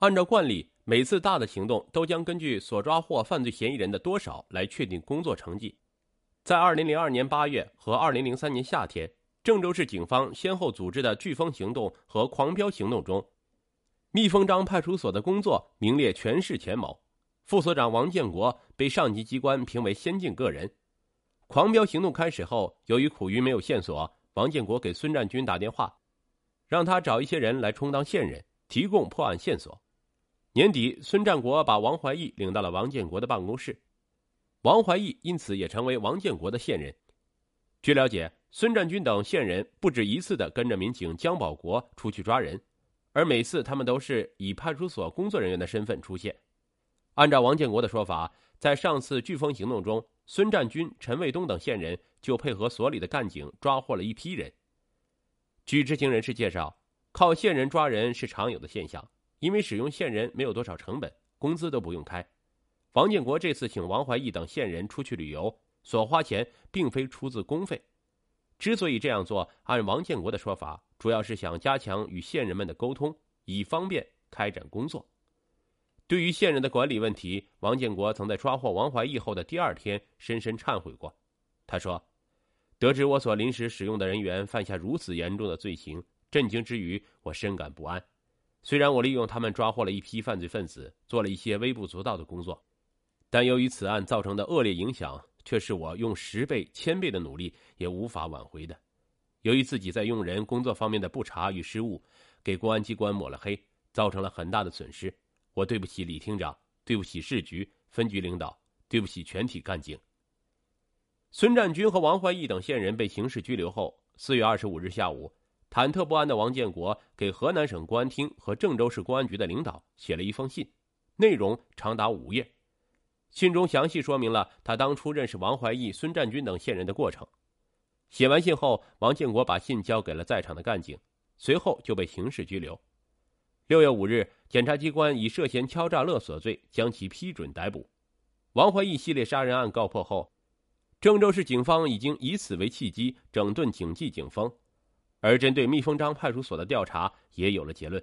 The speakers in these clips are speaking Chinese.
按照惯例，每次大的行动都将根据所抓获犯罪嫌疑人的多少来确定工作成绩。在2002年8月和2003年夏天，郑州市警方先后组织的“飓风行动”和“狂飙行动”中，蜜蜂张派出所的工作名列全市前茅。副所长王建国被上级机关评为先进个人。狂飙行动开始后，由于苦于没有线索，王建国给孙占军打电话，让他找一些人来充当线人，提供破案线索。年底，孙占国把王怀义领到了王建国的办公室，王怀义因此也成为王建国的线人。据了解，孙占军等线人不止一次的跟着民警姜保国出去抓人，而每次他们都是以派出所工作人员的身份出现。按照王建国的说法，在上次飓风行动中，孙占军、陈卫东等线人就配合所里的干警抓获了一批人。据知情人士介绍，靠线人抓人是常有的现象，因为使用线人没有多少成本，工资都不用开。王建国这次请王怀义等线人出去旅游，所花钱并非出自公费。之所以这样做，按王建国的说法，主要是想加强与线人们的沟通，以方便开展工作。对于线人的管理问题，王建国曾在抓获王怀义后的第二天深深忏悔过。他说：“得知我所临时使用的人员犯下如此严重的罪行，震惊之余，我深感不安。虽然我利用他们抓获了一批犯罪分子，做了一些微不足道的工作，但由于此案造成的恶劣影响，却是我用十倍、千倍的努力也无法挽回的。由于自己在用人工作方面的不察与失误，给公安机关抹了黑，造成了很大的损失。”我对不起李厅长，对不起市局分局领导，对不起全体干警。孙占军和王怀义等线人被刑事拘留后，四月二十五日下午，忐忑不安的王建国给河南省公安厅和郑州市公安局的领导写了一封信，内容长达五页。信中详细说明了他当初认识王怀义、孙占军等线人的过程。写完信后，王建国把信交给了在场的干警，随后就被刑事拘留。六月五日，检察机关以涉嫌敲诈勒索罪将其批准逮捕。王怀义系列杀人案告破后，郑州市警方已经以此为契机整顿警纪警风，而针对蜜蜂张派出所的调查也有了结论。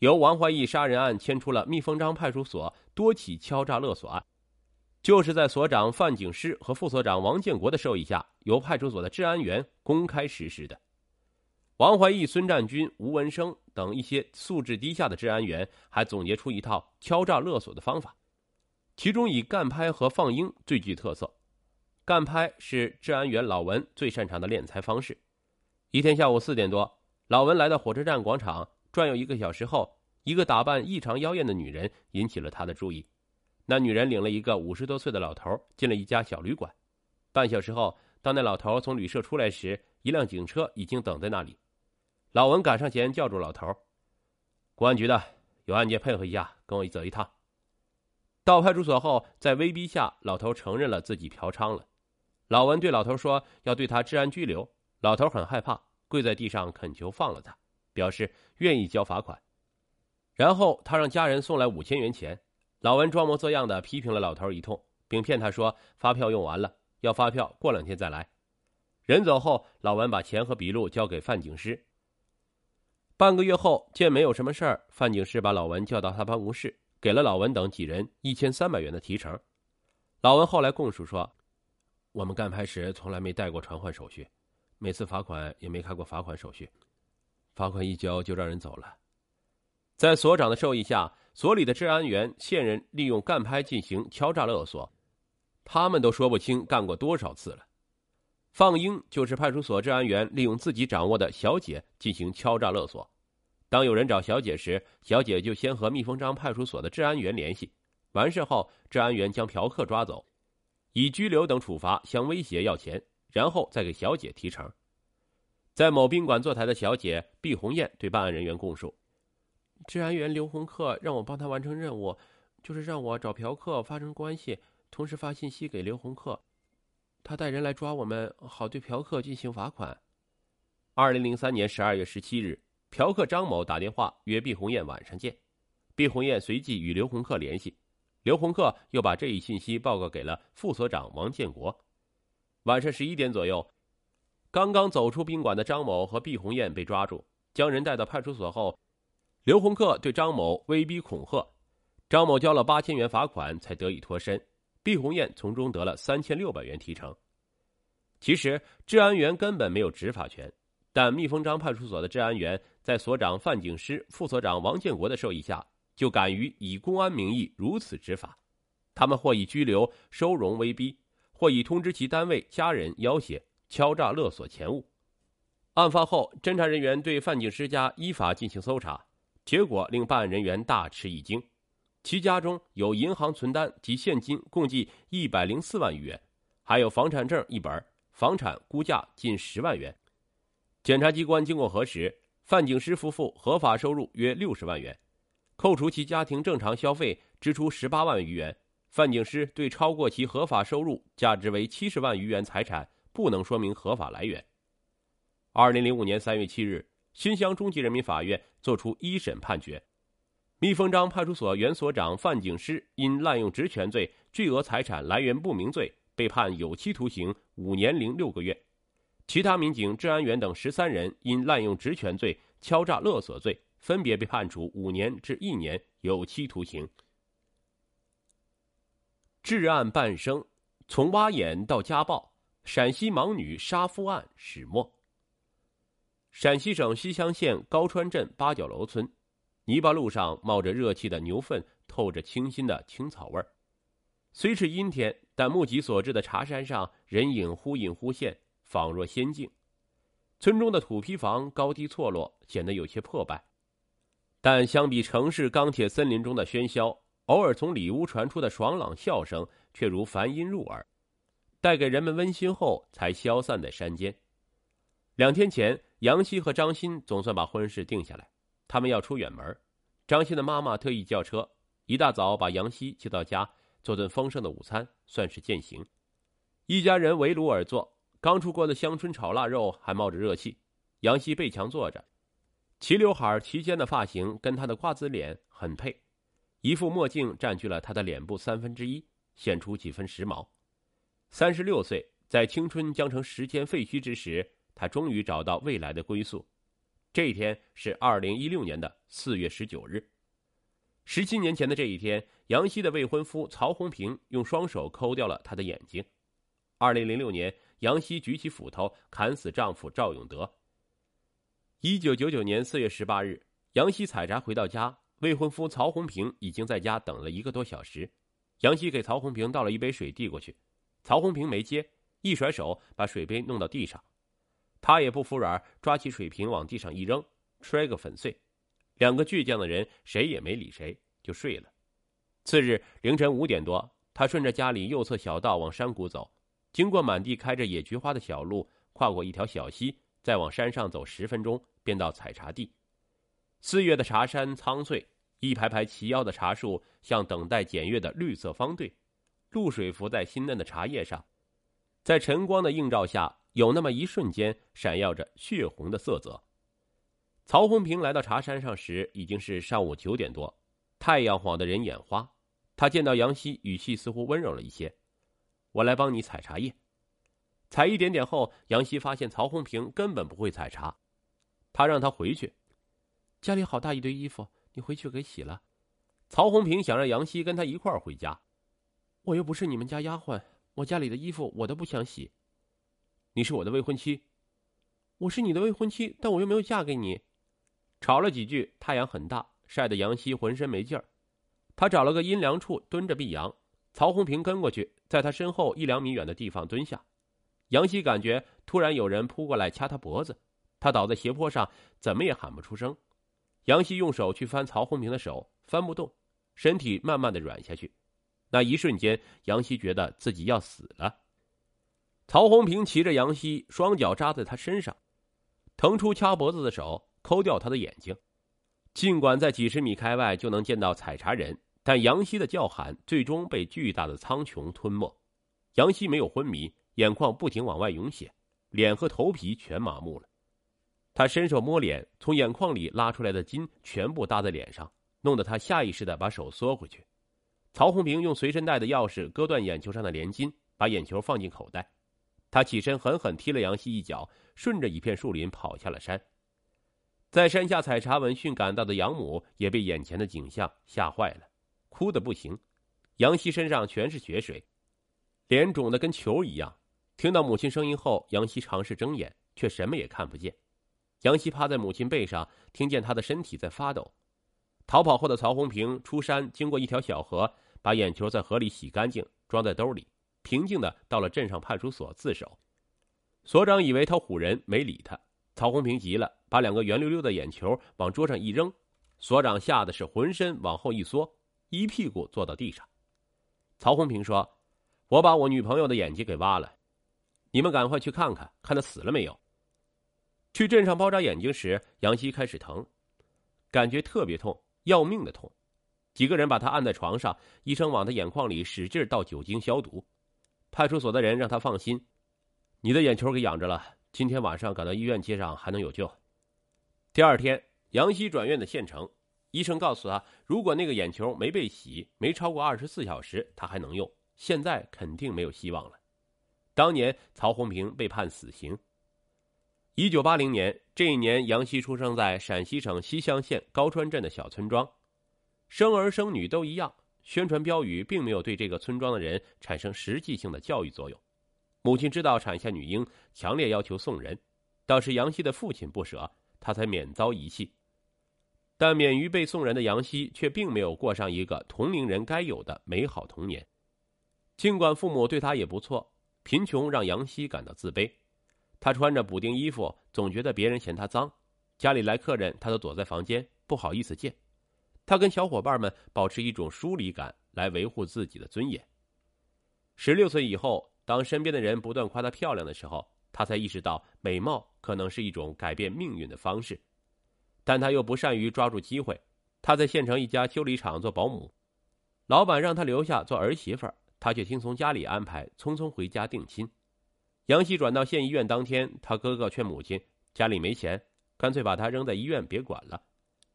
由王怀义杀人案牵出了蜜蜂张派出所多起敲诈勒索案，就是在所长范景诗和副所长王建国的授意下，由派出所的治安员公开实施的。王怀义、孙占军、吴文生等一些素质低下的治安员还总结出一套敲诈勒索的方法，其中以干拍和放鹰最具特色。干拍是治安员老文最擅长的敛财方式。一天下午四点多，老文来到火车站广场转悠一个小时后，一个打扮异常妖艳的女人引起了他的注意。那女人领了一个五十多岁的老头进了一家小旅馆。半小时后，当那老头从旅社出来时，一辆警车已经等在那里。老文赶上前叫住老头：“公安局的，有案件配合一下，跟我走一趟。”到派出所后，在威逼下，老头承认了自己嫖娼了。老文对老头说：“要对他治安拘留。”老头很害怕，跪在地上恳求放了他，表示愿意交罚款。然后他让家人送来五千元钱。老文装模作样的批评了老头一通，并骗他说发票用完了，要发票过两天再来。人走后，老文把钱和笔录交给范警师。半个月后，见没有什么事儿，范警师把老文叫到他办公室，给了老文等几人一千三百元的提成。老文后来供述说：“我们干拍时从来没带过传唤手续，每次罚款也没开过罚款手续，罚款一交就让人走了。”在所长的授意下，所里的治安员、线人利用干拍进行敲诈勒索，他们都说不清干过多少次了。放鹰就是派出所治安员利用自己掌握的小姐进行敲诈勒索。当有人找小姐时，小姐就先和蜜蜂张派出所的治安员联系，完事后，治安员将嫖客抓走，以拘留等处罚相威胁要钱，然后再给小姐提成。在某宾馆坐台的小姐毕红艳对办案人员供述：“治安员刘洪克让我帮他完成任务，就是让我找嫖客发生关系，同时发信息给刘洪克。”他带人来抓我们，好对嫖客进行罚款。二零零三年十二月十七日，嫖客张某打电话约毕红艳晚上见，毕红艳随即与刘洪克联系，刘洪克又把这一信息报告给了副所长王建国。晚上十一点左右，刚刚走出宾馆的张某和毕红艳被抓住，将人带到派出所后，刘洪克对张某威逼恐吓，张某交了八千元罚款才得以脱身。毕红艳从中得了三千六百元提成。其实治安员根本没有执法权，但蜜蜂张派出所的治安员在所长范景师、副所长王建国的授意下，就敢于以公安名义如此执法。他们或以拘留、收容威逼，或以通知其单位家人要挟、敲诈勒索钱物。案发后，侦查人员对范景师家依法进行搜查，结果令办案人员大吃一惊。其家中有银行存单及现金共计一百零四万余元，还有房产证一本，房产估价近十万元。检察机关经过核实，范景师夫妇合法收入约六十万元，扣除其家庭正常消费支出十八万余元，范景师对超过其合法收入价值为七十万余元财产不能说明合法来源。二零零五年三月七日，新乡中级人民法院作出一审判决。蜜蜂张派出所原所长范景师因滥用职权罪、巨额财产来源不明罪，被判有期徒刑五年零六个月；其他民警、治安员等十三人因滥用职权罪、敲诈勒索罪，分别被判处五年至一年有期徒刑。至案半生，从挖眼到家暴，陕西盲女杀夫案始末。陕西省西乡县高川镇八角楼村。泥巴路上冒着热气的牛粪，透着清新的青草味儿。虽是阴天，但目及所至的茶山上人影忽隐忽现，仿若仙境。村中的土坯房高低错落，显得有些破败。但相比城市钢铁森林中的喧嚣，偶尔从里屋传出的爽朗笑声却如梵音入耳，带给人们温馨后才消散在山间。两天前，杨希和张鑫总算把婚事定下来。他们要出远门，张鑫的妈妈特意叫车，一大早把杨希接到家，做顿丰盛的午餐，算是践行。一家人围炉而坐，刚出锅的香椿炒腊肉还冒着热气。杨希背墙坐着，齐刘海齐肩的发型跟他的瓜子脸很配，一副墨镜占据了他的脸部三分之一，显出几分时髦。三十六岁，在青春将成时间废墟之时，他终于找到未来的归宿。这一天是二零一六年的四月十九日，十七年前的这一天，杨希的未婚夫曹红平用双手抠掉了她的眼睛。二零零六年，杨希举起斧头砍死丈夫赵永德。一九九九年四月十八日，杨希采茶回到家，未婚夫曹红平已经在家等了一个多小时。杨希给曹红平倒了一杯水递过去，曹红平没接，一甩手把水杯弄到地上。他也不服软，抓起水瓶往地上一扔，摔个粉碎。两个倔强的人谁也没理谁，就睡了。次日凌晨五点多，他顺着家里右侧小道往山谷走，经过满地开着野菊花的小路，跨过一条小溪，再往山上走十分钟，便到采茶地。四月的茶山苍翠，一排排齐腰的茶树像等待检阅的绿色方队，露水浮在新嫩的茶叶上，在晨光的映照下。有那么一瞬间，闪耀着血红的色泽。曹红平来到茶山上时，已经是上午九点多，太阳晃得人眼花。他见到杨希，语气似乎温柔了一些：“我来帮你采茶叶。”采一点点后，杨希发现曹红平根本不会采茶，他让他回去。家里好大一堆衣服，你回去给洗了。曹红平想让杨希跟他一块儿回家。我又不是你们家丫鬟，我家里的衣服我都不想洗。你是我的未婚妻，我是你的未婚妻，但我又没有嫁给你。吵了几句，太阳很大，晒得杨希浑身没劲儿。他找了个阴凉处蹲着避阳。曹红平跟过去，在他身后一两米远的地方蹲下。杨希感觉突然有人扑过来掐他脖子，他倒在斜坡上，怎么也喊不出声。杨希用手去翻曹红平的手，翻不动，身体慢慢的软下去。那一瞬间，杨希觉得自己要死了。曹红平骑着杨希，双脚扎在他身上，腾出掐脖子的手，抠掉他的眼睛。尽管在几十米开外就能见到采茶人，但杨希的叫喊最终被巨大的苍穹吞没。杨希没有昏迷，眼眶不停往外涌血，脸和头皮全麻木了。他伸手摸脸，从眼眶里拉出来的筋全部搭在脸上，弄得他下意识的把手缩回去。曹红平用随身带的钥匙割断眼球上的连筋，把眼球放进口袋。他起身狠狠踢了杨希一脚，顺着一片树林跑下了山。在山下采茶闻讯赶到的养母也被眼前的景象吓坏了，哭得不行。杨希身上全是血水，脸肿得跟球一样。听到母亲声音后，杨希尝试睁眼，却什么也看不见。杨希趴在母亲背上，听见她的身体在发抖。逃跑后的曹红平出山，经过一条小河，把眼球在河里洗干净，装在兜里，平静的到了镇上派出所自首。所长以为他唬人，没理他。曹红平急了，把两个圆溜溜的眼球往桌上一扔，所长吓得是浑身往后一缩，一屁股坐到地上。曹红平说：“我把我女朋友的眼睛给挖了，你们赶快去看看，看她死了没有。”去镇上包扎眼睛时，杨希开始疼，感觉特别痛，要命的痛。几个人把他按在床上，医生往他眼眶里使劲倒酒精消毒。派出所的人让他放心：“你的眼球给养着了，今天晚上赶到医院接上还能有救。”第二天，杨希转院的县城。医生告诉他，如果那个眼球没被洗，没超过二十四小时，他还能用。现在肯定没有希望了。当年曹红平被判死刑。一九八零年这一年，杨希出生在陕西省西乡县高川镇的小村庄，生儿生女都一样。宣传标语并没有对这个村庄的人产生实际性的教育作用。母亲知道产下女婴，强烈要求送人，倒是杨希的父亲不舍，他才免遭遗弃。但免于被送人的杨希却并没有过上一个同龄人该有的美好童年。尽管父母对他也不错，贫穷让杨希感到自卑。他穿着补丁衣服，总觉得别人嫌他脏。家里来客人，他都躲在房间，不好意思见。他跟小伙伴们保持一种疏离感，来维护自己的尊严。十六岁以后，当身边的人不断夸她漂亮的时候，他才意识到美貌可能是一种改变命运的方式。但他又不善于抓住机会。他在县城一家修理厂做保姆，老板让他留下做儿媳妇儿，他却听从家里安排，匆匆回家定亲。杨希转到县医院当天，他哥哥劝母亲家里没钱，干脆把他扔在医院别管了。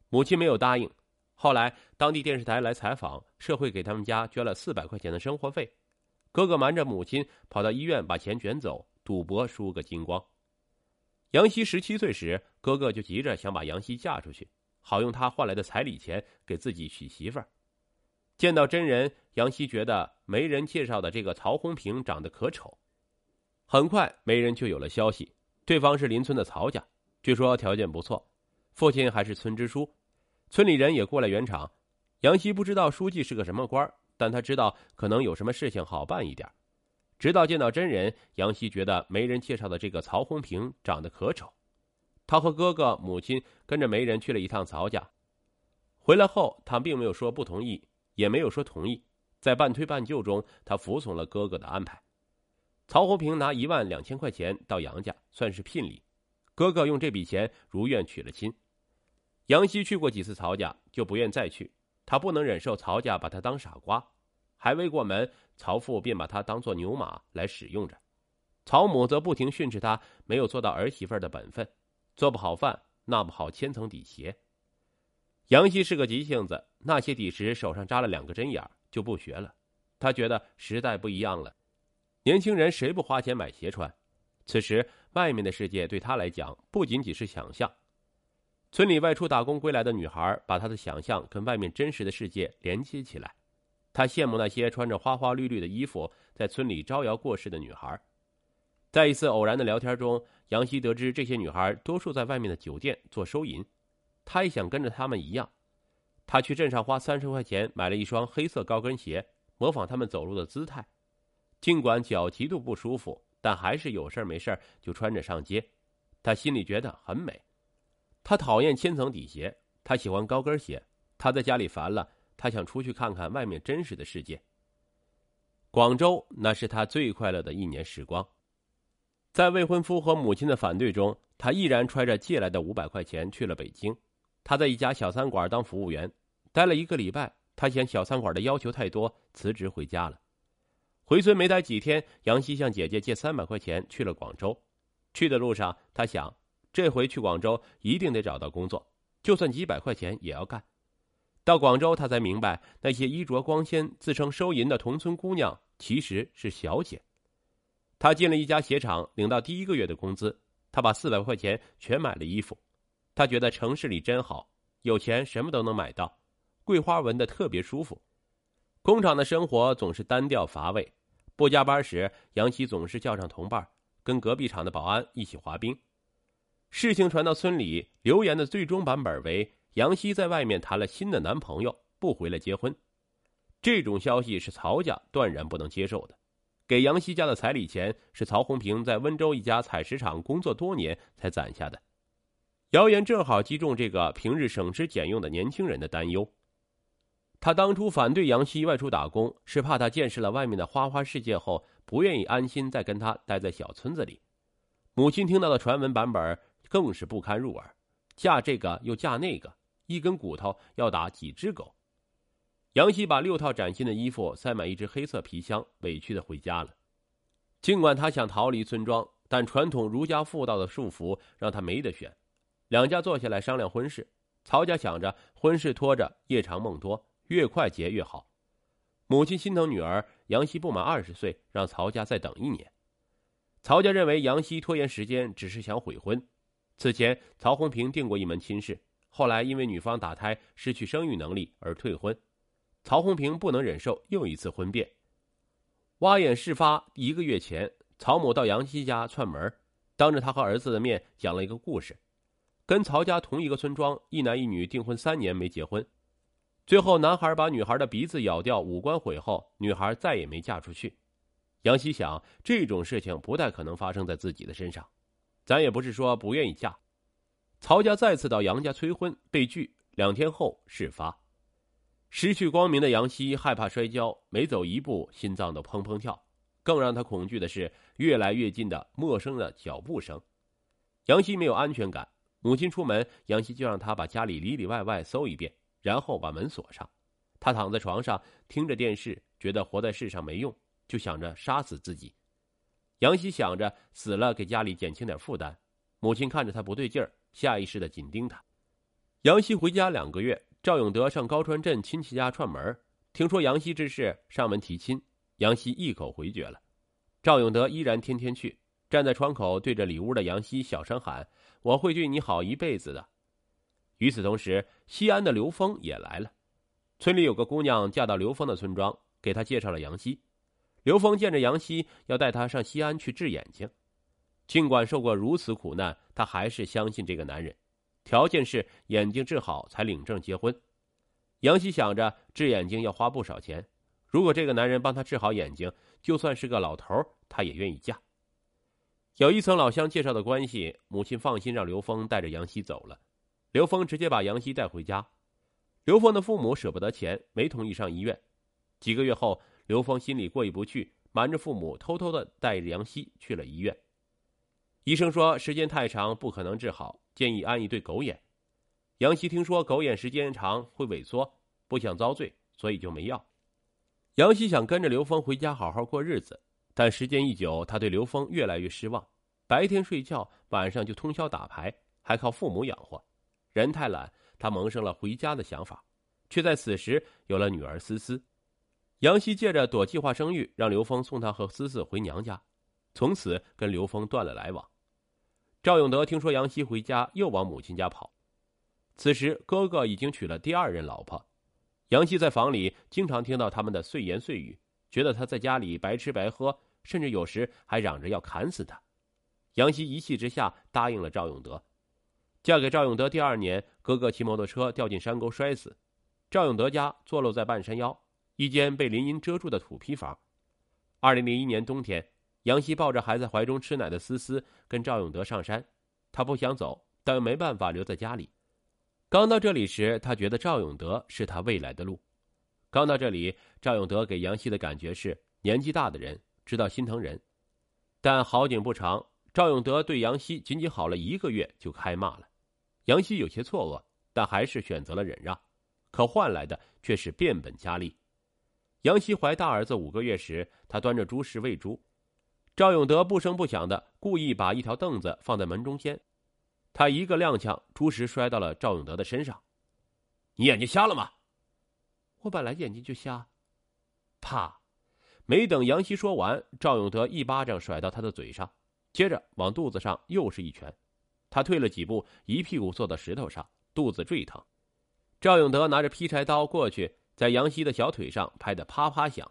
母亲没有答应。后来当地电视台来采访，社会给他们家捐了四百块钱的生活费。哥哥瞒着母亲跑到医院把钱卷走，赌博输个精光。杨希十七岁时，哥哥就急着想把杨希嫁出去，好用他换来的彩礼钱给自己娶媳妇儿。见到真人，杨希觉得媒人介绍的这个曹红平长得可丑。很快，媒人就有了消息，对方是邻村的曹家，据说条件不错，父亲还是村支书，村里人也过来圆场。杨希不知道书记是个什么官但他知道可能有什么事情好办一点。直到见到真人，杨希觉得媒人介绍的这个曹红平长得可丑。他和哥哥、母亲跟着媒人去了一趟曹家，回来后他并没有说不同意，也没有说同意，在半推半就中，他服从了哥哥的安排。曹红平拿一万两千块钱到杨家，算是聘礼。哥哥用这笔钱如愿娶了亲。杨希去过几次曹家，就不愿再去，他不能忍受曹家把他当傻瓜。还未过门，曹父便把他当做牛马来使用着，曹母则不停训斥他没有做到儿媳妇的本分，做不好饭，纳不好千层底鞋。杨希是个急性子，那些底时手上扎了两个针眼就不学了。他觉得时代不一样了，年轻人谁不花钱买鞋穿？此时外面的世界对他来讲不仅仅是想象。村里外出打工归来的女孩，把她的想象跟外面真实的世界连接起来。他羡慕那些穿着花花绿绿的衣服在村里招摇过市的女孩。在一次偶然的聊天中，杨希得知这些女孩多数在外面的酒店做收银，他也想跟着他们一样。他去镇上花三十块钱买了一双黑色高跟鞋，模仿他们走路的姿态。尽管脚极度不舒服，但还是有事没事就穿着上街。他心里觉得很美。他讨厌千层底鞋，他喜欢高跟鞋。他在家里烦了。他想出去看看外面真实的世界。广州，那是他最快乐的一年时光。在未婚夫和母亲的反对中，他毅然揣着借来的五百块钱去了北京。他在一家小餐馆当服务员，待了一个礼拜。他嫌小餐馆的要求太多，辞职回家了。回村没待几天，杨希向姐姐借三百块钱去了广州。去的路上，他想，这回去广州一定得找到工作，就算几百块钱也要干。到广州，他才明白那些衣着光鲜、自称收银的同村姑娘其实是小姐。他进了一家鞋厂，领到第一个月的工资，他把四百块钱全买了衣服。他觉得城市里真好，有钱什么都能买到，桂花闻得特别舒服。工厂的生活总是单调乏味，不加班时，杨希总是叫上同伴，跟隔壁厂的保安一起滑冰。事情传到村里，流言的最终版本为杨希在外面谈了新的男朋友，不回来结婚。这种消息是曹家断然不能接受的。给杨希家的彩礼钱是曹红平在温州一家采石场工作多年才攒下的。谣言正好击中这个平日省吃俭用的年轻人的担忧。他当初反对杨希外出打工，是怕他见识了外面的花花世界后，不愿意安心再跟他待在小村子里。母亲听到的传闻版本更是不堪入耳，嫁这个又嫁那个，一根骨头要打几只狗。杨希把六套崭新的衣服塞满一只黑色皮箱，委屈的回家了。尽管他想逃离村庄，但传统儒家妇道的束缚让他没得选。两家坐下来商量婚事。曹家想着婚事拖着，夜长梦多，越快结越好。母亲心疼女儿，杨希不满二十岁，让曹家再等一年。曹家认为杨希拖延时间只是想悔婚。此前，曹红平定过一门亲事，后来因为女方打胎失去生育能力而退婚。曹红平不能忍受又一次婚变。挖眼事发一个月前，曹母到杨希家串门，当着他和儿子的面讲了一个故事：跟曹家同一个村庄，一男一女订婚三年没结婚，最后男孩把女孩的鼻子咬掉，五官毁后，女孩再也没嫁出去。杨希想，这种事情不太可能发生在自己的身上，咱也不是说不愿意嫁。曹家再次到杨家催婚，被拒。两天后事发。失去光明的杨希害怕摔跤，每走一步心脏都砰砰跳。更让他恐惧的是越来越近的陌生的脚步声。杨希没有安全感，母亲出门，杨希就让他把家里里里外外搜一遍，然后把门锁上。他躺在床上听着电视，觉得活在世上没用，就想着杀死自己。杨希想着死了给家里减轻点负担。母亲看着他不对劲儿，下意识的紧盯他。杨希回家两个月。赵永德上高川镇亲戚家串门，听说杨希之事，上门提亲。杨希一口回绝了。赵永德依然天天去，站在窗口对着里屋的杨希小声喊：“我会对你好一辈子的。”与此同时，西安的刘峰也来了。村里有个姑娘嫁到刘峰的村庄，给他介绍了杨希。刘峰见着杨希，要带他上西安去治眼睛。尽管受过如此苦难，他还是相信这个男人。条件是眼睛治好才领证结婚。杨希想着治眼睛要花不少钱，如果这个男人帮他治好眼睛，就算是个老头，他也愿意嫁。有一层老乡介绍的关系，母亲放心让刘峰带着杨希走了。刘峰直接把杨希带回家。刘峰的父母舍不得钱，没同意上医院。几个月后，刘峰心里过意不去，瞒着父母，偷偷的带着杨希去了医院。医生说时间太长，不可能治好。建议安一对狗眼。杨希听说狗眼时间长会萎缩，不想遭罪，所以就没要。杨希想跟着刘峰回家好好过日子，但时间一久，他对刘峰越来越失望。白天睡觉，晚上就通宵打牌，还靠父母养活，人太懒，他萌生了回家的想法，却在此时有了女儿思思。杨希借着躲计划生育，让刘峰送他和思思回娘家，从此跟刘峰断了来往。赵永德听说杨希回家，又往母亲家跑。此时，哥哥已经娶了第二任老婆。杨希在房里经常听到他们的碎言碎语，觉得他在家里白吃白喝，甚至有时还嚷着要砍死他。杨希一气之下答应了赵永德。嫁给赵永德第二年，哥哥骑摩托车掉进山沟摔死。赵永德家坐落在半山腰，一间被林荫遮住的土坯房。二零零一年冬天。杨希抱着还在怀中吃奶的思思，跟赵永德上山。他不想走，但又没办法留在家里。刚到这里时，他觉得赵永德是他未来的路。刚到这里，赵永德给杨希的感觉是年纪大的人知道心疼人。但好景不长，赵永德对杨希仅仅好了一个月就开骂了。杨希有些错愕，但还是选择了忍让，可换来的却是变本加厉。杨希怀大儿子五个月时，他端着猪食喂猪。赵永德不声不响的故意把一条凳子放在门中间，他一个踉跄，猪食摔到了赵永德的身上。你眼睛瞎了吗？我本来眼睛就瞎。啪！没等杨希说完，赵永德一巴掌甩到他的嘴上，接着往肚子上又是一拳。他退了几步，一屁股坐到石头上，肚子坠疼。赵永德拿着劈柴刀过去，在杨希的小腿上拍得啪啪响。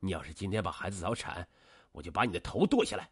你要是今天把孩子早产，我就把你的头剁下来。